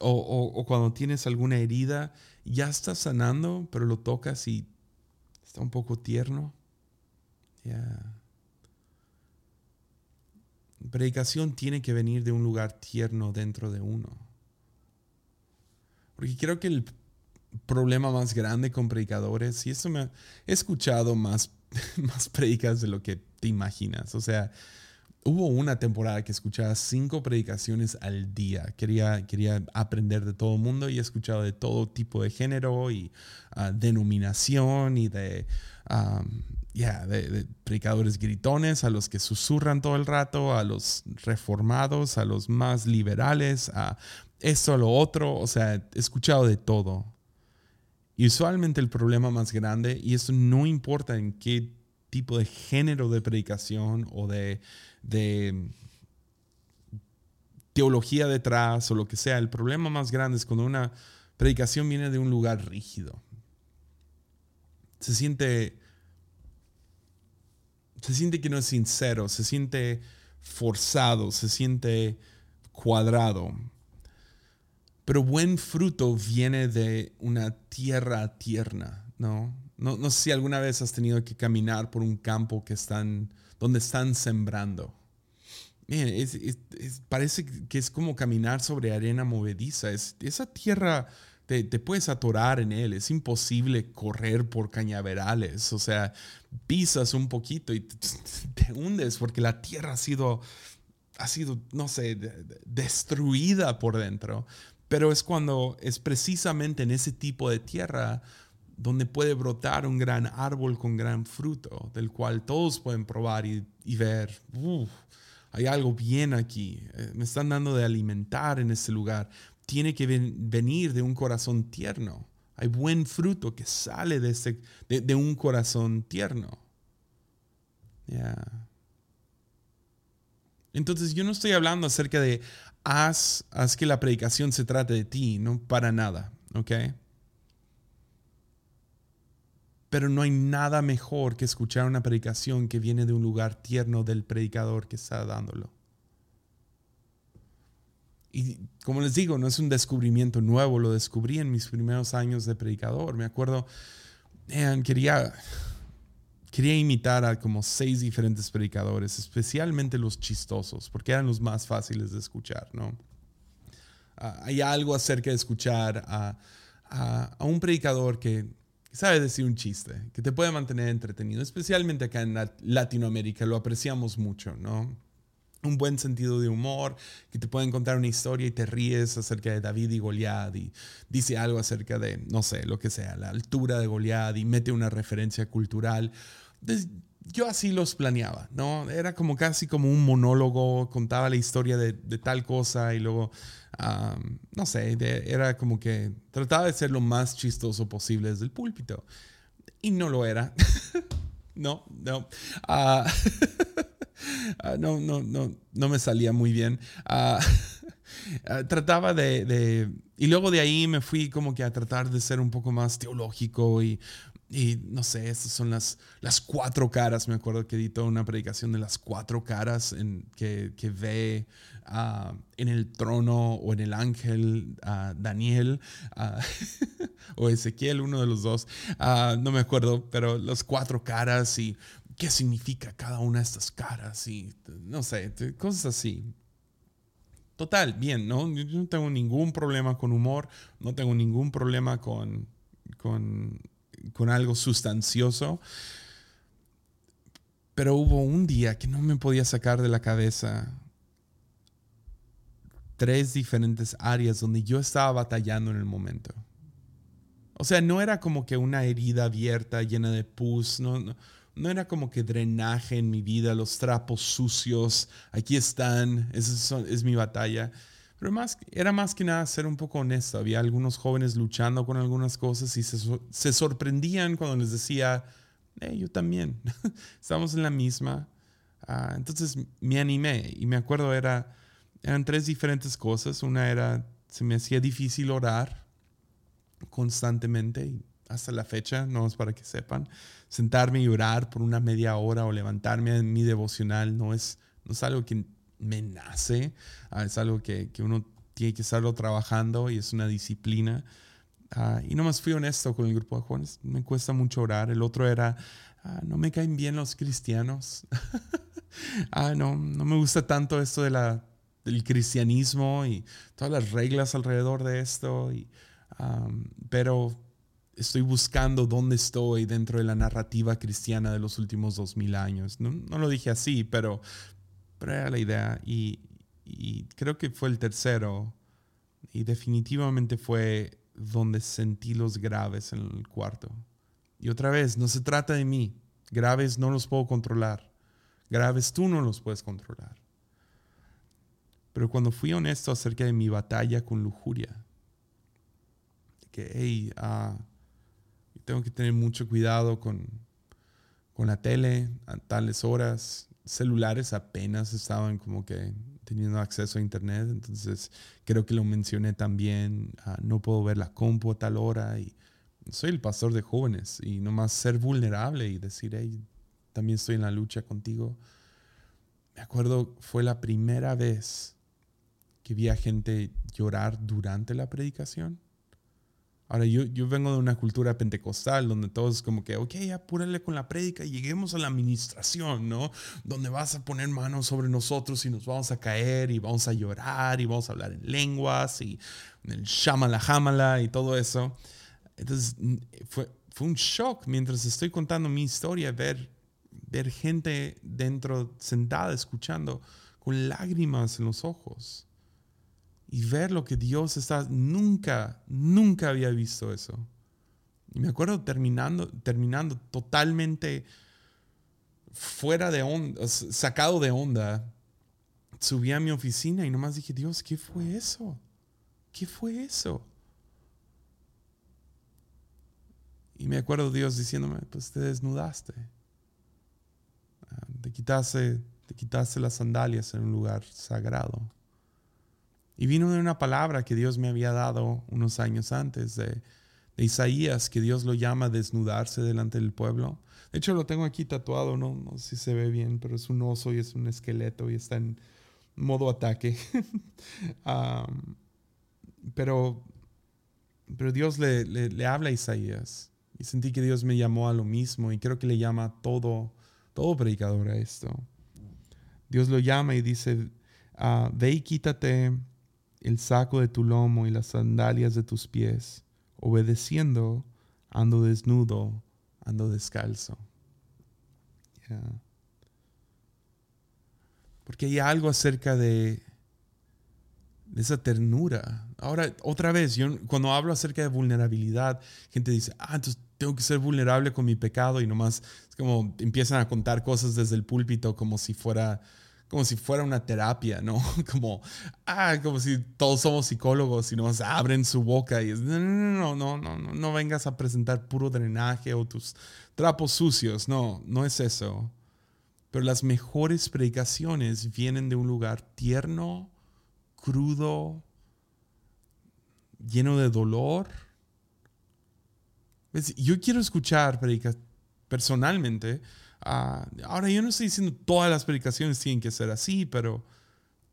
O, cuando tienes alguna herida, ya está sanando, pero lo tocas y está un poco tierno. Predicación tiene que venir de un lugar tierno dentro de uno. Porque creo que el problema más grande con predicadores, y esto me he escuchado más, más predicas de lo que te imaginas. O sea, hubo una temporada que escuchaba cinco predicaciones al día. Quería, quería aprender de todo el mundo y he escuchado de todo tipo de género y ah, denominación y de, de, predicadores gritones, a los que susurran todo el rato, a los reformados, a los más liberales, a esto, a lo otro. O sea, he escuchado de todo. Y usualmente el problema más grande, y eso no importa en qué tipo de género de predicación o de, teología detrás o lo que sea, el problema más grande es cuando una predicación viene de un lugar rígido. Se siente, se siente que no es sincero, se siente forzado, se siente cuadrado. Pero buen fruto viene de una tierra tierna, ¿no? No, no sé si alguna vez has tenido que caminar por un campo que están, donde están sembrando. Parece que es como caminar sobre arena movediza. Es, esa tierra te, te, puedes atorar en él. Es imposible correr por cañaverales. O sea, pisas un poquito y te, te hundes porque la tierra ha sido, ha sido, no sé, destruida por dentro. Pero es cuando es precisamente en ese tipo de tierra donde puede brotar un gran árbol con gran fruto, del cual todos pueden probar y, ver, hay algo bien aquí, eh, me están dando de alimentar en este lugar. Tiene que venir de un corazón tierno. Hay buen fruto que sale de, ese, de, un corazón tierno. Entonces yo no estoy hablando acerca de haz, haz que la predicación se trate de ti, no para nada, ¿ok? Pero no hay nada mejor que escuchar una predicación que viene de un lugar tierno del predicador que está dándolo. Y como les digo, no es un descubrimiento nuevo, lo descubrí en mis primeros años de predicador. Me acuerdo, quería, quería imitar a como seis diferentes predicadores, especialmente los chistosos, porque eran los más fáciles de escuchar, ¿no? Ah, hay algo acerca de escuchar a, a, un predicador que sabe decir un chiste, que te puede mantener entretenido, especialmente acá en Latinoamérica, lo apreciamos mucho, ¿no? un buen sentido de humor, que te pueden contar una historia y te ríes acerca de David y Goliat y dice algo acerca de, no sé, lo que sea, la altura de Goliat y mete una referencia cultural. yo así los planeaba, ¿no? Era como casi como un monólogo, contaba la historia de, tal cosa y luego, no sé, era como que trataba de ser lo más chistoso posible desde el púlpito. Y no lo era. no, no. Uh, Ah, no, no, no, no me salía muy bien. Ah, ah, trataba de, Y luego de ahí me fui como que a tratar de ser un poco más teológico y, y no sé, estas son las, las cuatro caras. Me acuerdo que editó una predicación de las cuatro caras en, que, que ve en el trono o en el ángel Daniel o Ezequiel, uno de los dos. no me acuerdo, pero las cuatro caras y qué significa cada una de estas caras y no sé, cosas así. Total, bien, ¿no? Yo no tengo ningún problema con humor, no tengo ningún problema con, con, con algo sustancioso. Pero hubo un día que no me podía sacar de la cabeza tres diferentes áreas donde yo estaba batallando en el momento. O sea, no era como que una herida abierta llena de pus, no, no, era como que drenaje en mi vida, los trapos sucios, aquí están, esa es, mi batalla. Pero más, era más que nada ser un poco honesto. Había algunos jóvenes luchando con algunas cosas y se, sorprendían cuando les decía, yo también, estamos en la misma. Ah, entonces me animé y me acuerdo era, eran tres diferentes cosas. Una era, se me hacía difícil orar constantemente hasta la fecha, no es para que sepan, sentarme y orar por una media hora o levantarme en mi devocional no es, no es algo que me nace, ah, es algo que, que, uno tiene que estarlo trabajando y es una disciplina. Uh, y nomás fui honesto con el grupo de jóvenes, me cuesta mucho orar. El otro era, ah, no me caen bien los cristianos. ah, no, no me gusta tanto esto de la, del cristianismo y todas las reglas alrededor de esto. Y, pero estoy buscando dónde estoy dentro de la narrativa cristiana de los últimos dos mil años. No, no, lo dije así, pero, pero era la idea. Y, creo que fue el tercero. Y definitivamente fue donde sentí los graves en el cuarto. Y otra vez, no se trata de mí. Graves no los puedo controlar. Graves tú no los puedes controlar. Pero cuando fui honesto acerca de mi batalla con lujuria, que, hey, uh, tengo que tener mucho cuidado con, con la tele a tales horas. Celulares apenas estaban como que teniendo acceso a internet, entonces creo que lo mencioné también. Uh, no puedo ver la compu a tal hora y soy el pastor de jóvenes y nomás ser vulnerable y decir, hey, también estoy en la lucha contigo. Me acuerdo, fue la primera vez que vi a gente llorar durante la predicación. Ahora, yo, yo vengo de una cultura pentecostal donde todos como que, ok, apúrale con la prédica y lleguemos a la administración, ¿no? Donde vas a poner manos sobre nosotros y nos vamos a caer y vamos a llorar y vamos a hablar en lenguas y el shamala jamala y todo eso. Entonces, fue, fue un shock mientras estoy contando mi historia ver, ver gente dentro sentada escuchando con lágrimas en los ojos y ver lo que Dios está, nunca, nunca había visto eso. Y me acuerdo terminando, terminando totalmente fuera de onda, sacado de onda, subí a mi oficina y nomás dije, Dios, ¿qué fue eso? ¿Qué fue eso? Y me acuerdo Dios diciéndome, pues te desnudaste. Ah, te quitaste, te quitaste las sandalias en un lugar sagrado. Y vino de una palabra que Dios me había dado unos años antes de, Isaías, que Dios lo llama a desnudarse delante del pueblo. De hecho, lo tengo aquí tatuado, no, no sé si se ve bien, pero es un oso y es un esqueleto y está en modo ataque. pero, pero Dios le, le, habla a Isaías y sentí que Dios me llamó a lo mismo y creo que le llama a todo, todo predicador a esto. Dios lo llama y dice, ah, ve y quítate el saco de tu lomo y las sandalias de tus pies. Obedeciendo, ando desnudo, ando descalzo. Porque hay algo acerca de, esa ternura. Ahora, otra vez, yo cuando hablo acerca de vulnerabilidad, gente dice, ah, entonces tengo que ser vulnerable con mi pecado y nomás es como empiezan a contar cosas desde el púlpito como si fuera como si fuera una terapia, ¿no? Como, ah, como si todos somos psicólogos y nos abren su boca y es, no, no, no, no, no, no vengas a presentar puro drenaje o tus trapos sucios, no, no es eso. Pero las mejores predicaciones vienen de un lugar tierno, crudo, lleno de dolor. Yo quiero escuchar predicas personalmente Ah, ahora, yo no estoy diciendo todas las predicaciones tienen que ser así, pero,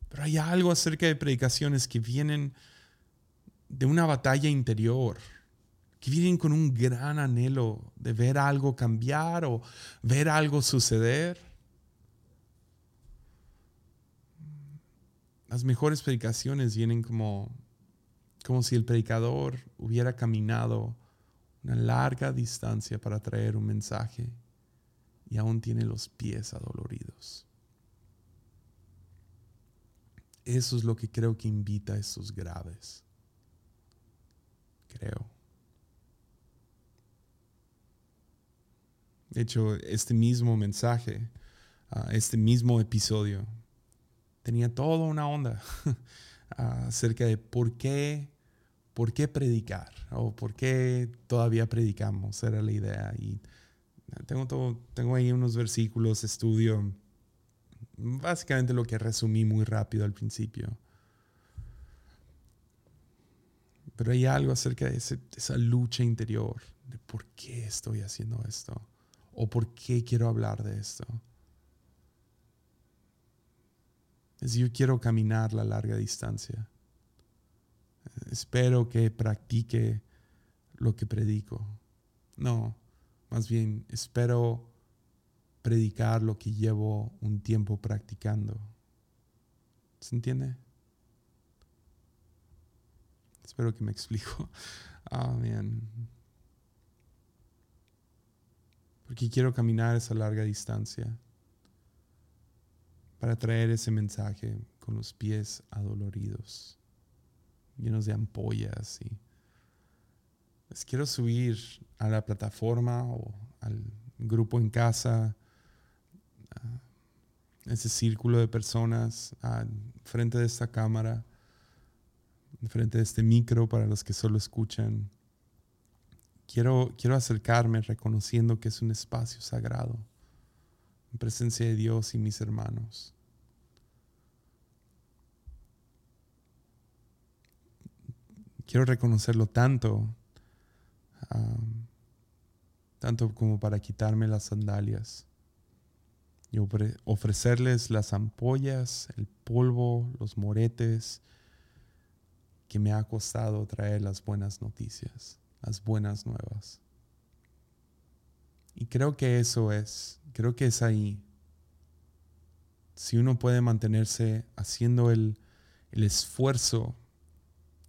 pero hay algo acerca de predicaciones que vienen de una batalla interior, que vienen con un gran anhelo de ver algo cambiar o ver algo suceder. Las mejores predicaciones vienen como, como si el predicador hubiera caminado una larga distancia para traer un mensaje y aún tiene los pies adoloridos. Eso es lo que creo que invita a estos graves. Creo. De hecho, este mismo mensaje, ah, este mismo episodio, tenía toda una onda acerca de por qué, por qué predicar o por qué todavía predicamos, era la idea. Y tengo, todo, tengo ahí unos versículos, estudio, básicamente lo que resumí muy rápido al principio. Pero hay algo acerca de esa lucha interior, de por qué estoy haciendo esto, o por qué quiero hablar de esto. Es yo quiero caminar la larga distancia. Espero que practique lo que predico. No, más bien espero predicar lo que llevo un tiempo practicando. ¿Se entiende? Espero que me explico. Amén. Porque quiero caminar esa larga distancia para traer ese mensaje con los pies adoloridos, llenos de ampollas y les quiero subir a la plataforma o al grupo en casa, ese círculo de personas frente de esta cámara frente de este micro para los que solo escuchan. Quiero, quiero acercarme reconociendo que es un espacio sagrado, en presencia de Dios y mis hermanos. Quiero reconocerlo tanto, tanto como para quitarme las sandalias y ofrecerles las ampollas, el polvo, los moretes, que me ha costado traer las buenas noticias, las buenas nuevas. Y creo que eso es, creo que es ahí. Si uno puede mantenerse haciendo el, el esfuerzo,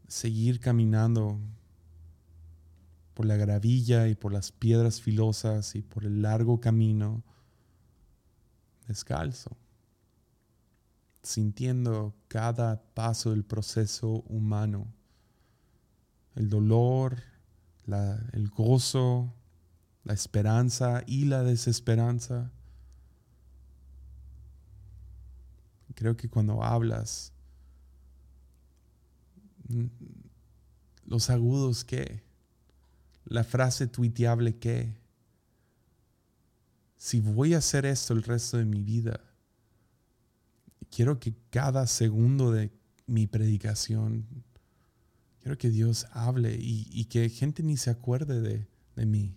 seguir caminando por la gravilla y por las piedras filosas y por el largo camino, descalzo sintiendo cada paso del proceso humano, el dolor, el gozo, la esperanza y la desesperanza. Creo que cuando hablas, mm, los agudos qué, la frase tuiteable qué, si voy a hacer esto el resto de mi vida, quiero que cada segundo de mi predicación, quiero que Dios hable y, que gente ni se acuerde de, de mí.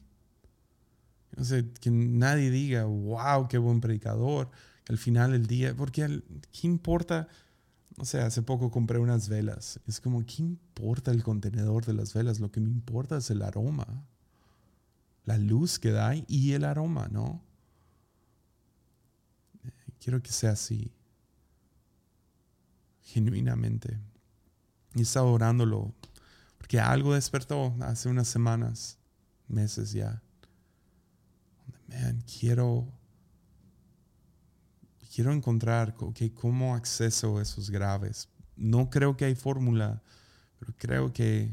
No sé, que nadie diga, wow, qué buen predicador, que al final del día, porque ¿qué importa? No sé, hace poco compré unas velas. Es como, ¿qué importa el contenedor de las velas? Lo que me importa es el aroma, la luz que da y el aroma, ¿no? Quiero que sea así genuinamente. Y estaba orándolo, porque algo despertó hace unas semanas, meses ya. Man, quiero, quiero encontrar okay, cómo acceso a esos graves. No creo que hay fórmula, pero creo que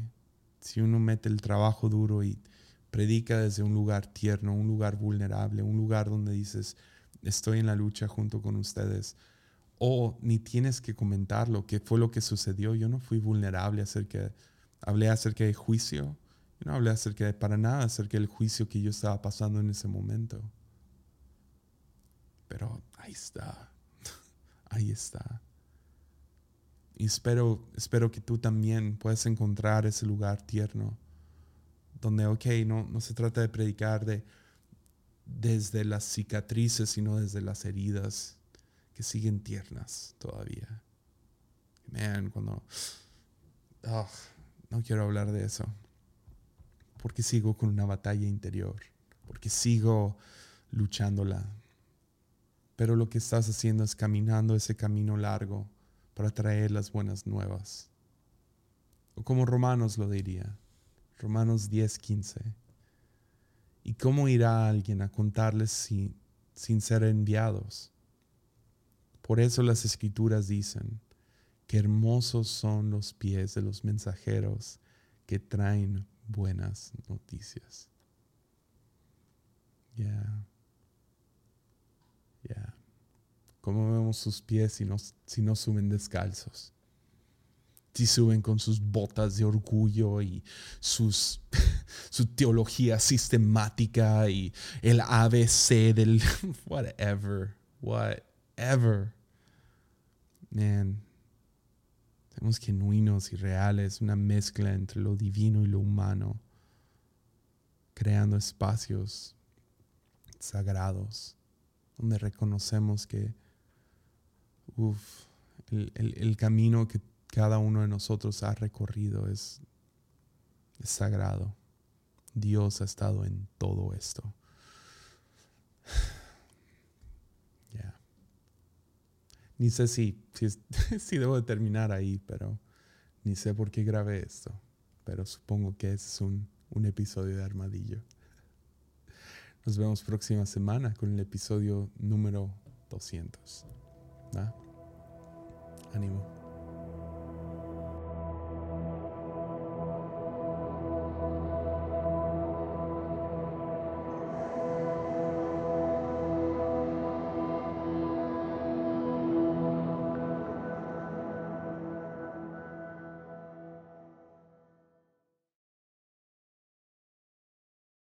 si uno mete el trabajo duro y predica desde un lugar tierno, un lugar vulnerable, un lugar donde dices, estoy en la lucha junto con ustedes, o ni tienes que comentar lo que fue lo que sucedió. Yo no fui vulnerable acerca, hablé acerca de juicio, yo no hablé acerca de para nada acerca del juicio que yo estaba pasando en ese momento. Pero ahí está, ahí está. Y espero, espero que tú también puedas encontrar ese lugar tierno, donde, ok, no, no se trata de predicar de, desde las cicatrices, sino desde las heridas que siguen tiernas todavía. Man, cuando... Ah, no quiero hablar de eso. Porque sigo con una batalla interior. Porque sigo luchándola. Pero lo que estás haciendo es caminando ese camino largo para traer las buenas nuevas. O como Romanos lo diría. Romanos 10, 15. ¿Y cómo irá alguien a contarles sin ser enviados? Por eso las escrituras dicen que hermosos son los pies de los mensajeros que traen buenas noticias. Ya. ¿Cómo vemos sus pies si no, si no suben descalzos? Si suben con sus botas de orgullo y sus, su teología sistemática y el ABC del whatever, whatever. Man, somos genuinos y reales, una mezcla entre lo divino y lo humano, creando espacios sagrados donde reconocemos que el, camino que cada uno de nosotros ha recorrido es, sagrado. Dios ha estado en todo esto. Ni sé si, si, debo de terminar ahí, pero ni sé por qué grabé esto. Pero supongo que es un, un episodio de Armadillo. Nos vemos próxima semana con el episodio número 200. ¿Ah? Ánimo.